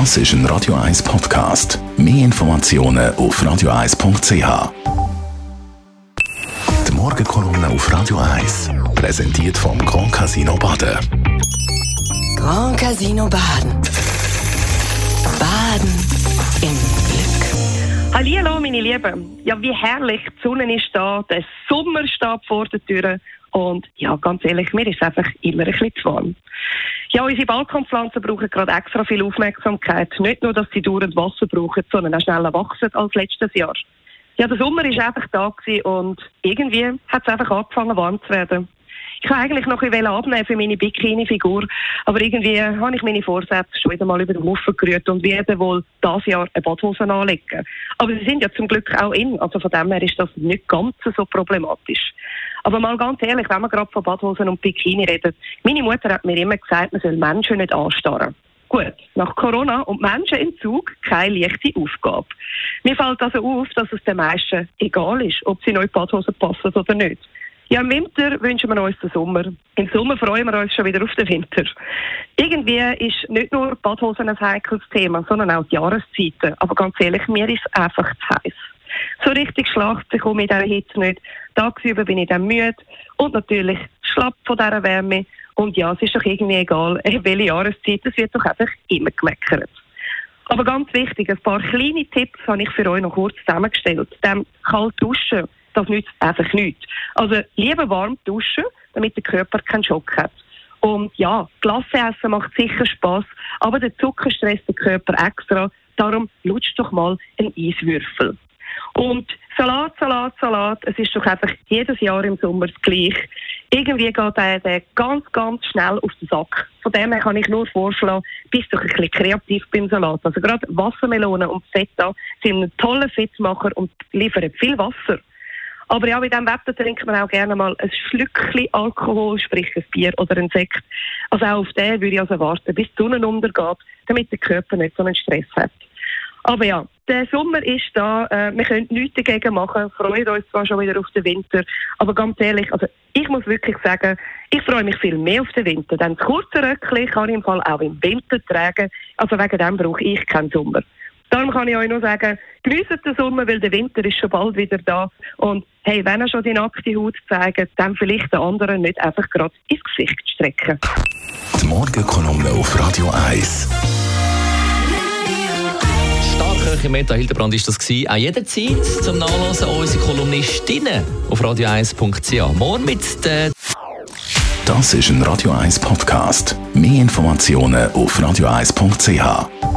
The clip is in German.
Das ist ein Radio 1 Podcast. Mehr Informationen auf radio1.ch. Die Morgenkolumne auf Radio 1 präsentiert vom Grand Casino Baden. Grand Casino Baden. Baden im Glück. Hallo, meine Lieben. Ja, wie herrlich. Die Sonne ist da, der Sommer steht vor der Tür. Und ja, ganz ehrlich, mir ist einfach immer ein bisschen zu warm. Ja, unsere Balkonpflanzen brauchen gerade extra viel Aufmerksamkeit. Nicht nur, dass sie dauernd Wasser brauchen, sondern auch schneller wachsen als letztes Jahr. Ja, der Sommer ist einfach da gewesen und irgendwie hat es einfach angefangen warm zu werden. Ich wollte eigentlich noch ein bisschen abnehmen für meine Bikini-Figur, aber irgendwie habe ich meine Vorsätze schon wieder mal über den Haufen gerührt und werde wohl dieses Jahr eine Badhose anlegen. Aber sie sind ja zum Glück auch in, also von dem her ist das nicht ganz so problematisch. Aber mal ganz ehrlich, wenn man gerade von Badhosen und Bikini redet, meine Mutter hat mir immer gesagt, man soll Menschen nicht anstarren. Gut, nach Corona und Menschenentzug keine leichte Aufgabe. Mir fällt also auf, dass es den meisten egal ist, ob sie neue Badhosen passen oder nicht. Ja, im Winter wünschen wir uns den Sommer. Im Sommer freuen wir uns schon wieder auf den Winter. Irgendwie ist nicht nur Badhosen ein heikles Thema, sondern auch die Jahreszeiten. Aber ganz ehrlich, mir ist einfach zu heiß. So richtig Schlacht bekomme ich in dieser Hitze nicht. Tagsüber bin ich dann müde und natürlich schlapp von dieser Wärme. Und ja, es ist doch irgendwie egal, welche Jahreszeit, es wird doch einfach immer gemeckert. Aber ganz wichtig, ein paar kleine Tipps habe ich für euch noch kurz zusammengestellt. Dem kalt duschen, das nützt einfach nichts. Also lieber warm duschen, damit der Körper keinen Schock hat. Und ja, Glasse essen macht sicher Spaß, aber der Zucker stresst den Körper extra. Darum lutscht doch mal einen Eiswürfel. Und Salat, Salat, Salat, es ist doch einfach jedes Jahr im Sommer das Gleiche. Irgendwie geht der, der ganz, ganz schnell auf den Sack. Von dem her kann ich nur vorschlagen, bist doch ein bisschen kreativ beim Salat. Also gerade Wassermelonen und Feta sind ein toller Fettmacher und liefern viel Wasser. Aber ja, bei diesem Wetter trinkt man auch gerne mal ein Schlückchen Alkohol, sprich ein Bier oder ein Sekt. Also auch auf den würde ich also warten, bis die Sonne untergeht, damit der Körper nicht so einen Stress hat. Aber ja, der Sommer ist da, äh, wir können nichts dagegen machen, freuen uns zwar schon wieder auf den Winter, aber ganz ehrlich, also ich muss wirklich sagen, ich freue mich viel mehr auf den Winter, denn das kurze Röckchen kann ich im Fall auch im Winter tragen, also wegen dem brauche ich keinen Sommer. Darum kann ich euch nur sagen, genießt den Sommer, weil der Winter ist schon bald wieder da. Und hey, wenn er schon die nackte Haut zeigt, dann vielleicht den anderen nicht einfach gerade ins Gesicht strecken. Die Morgenkolumne auf Radio 1. Starköche Hildebrand ist das gewesen. Auch jederzeit zum Nachlesen unsere Kolumnistinnen auf radio1.ch. Morgen mit der Das ist ein Radio 1 Podcast. Mehr Informationen auf radio1.ch.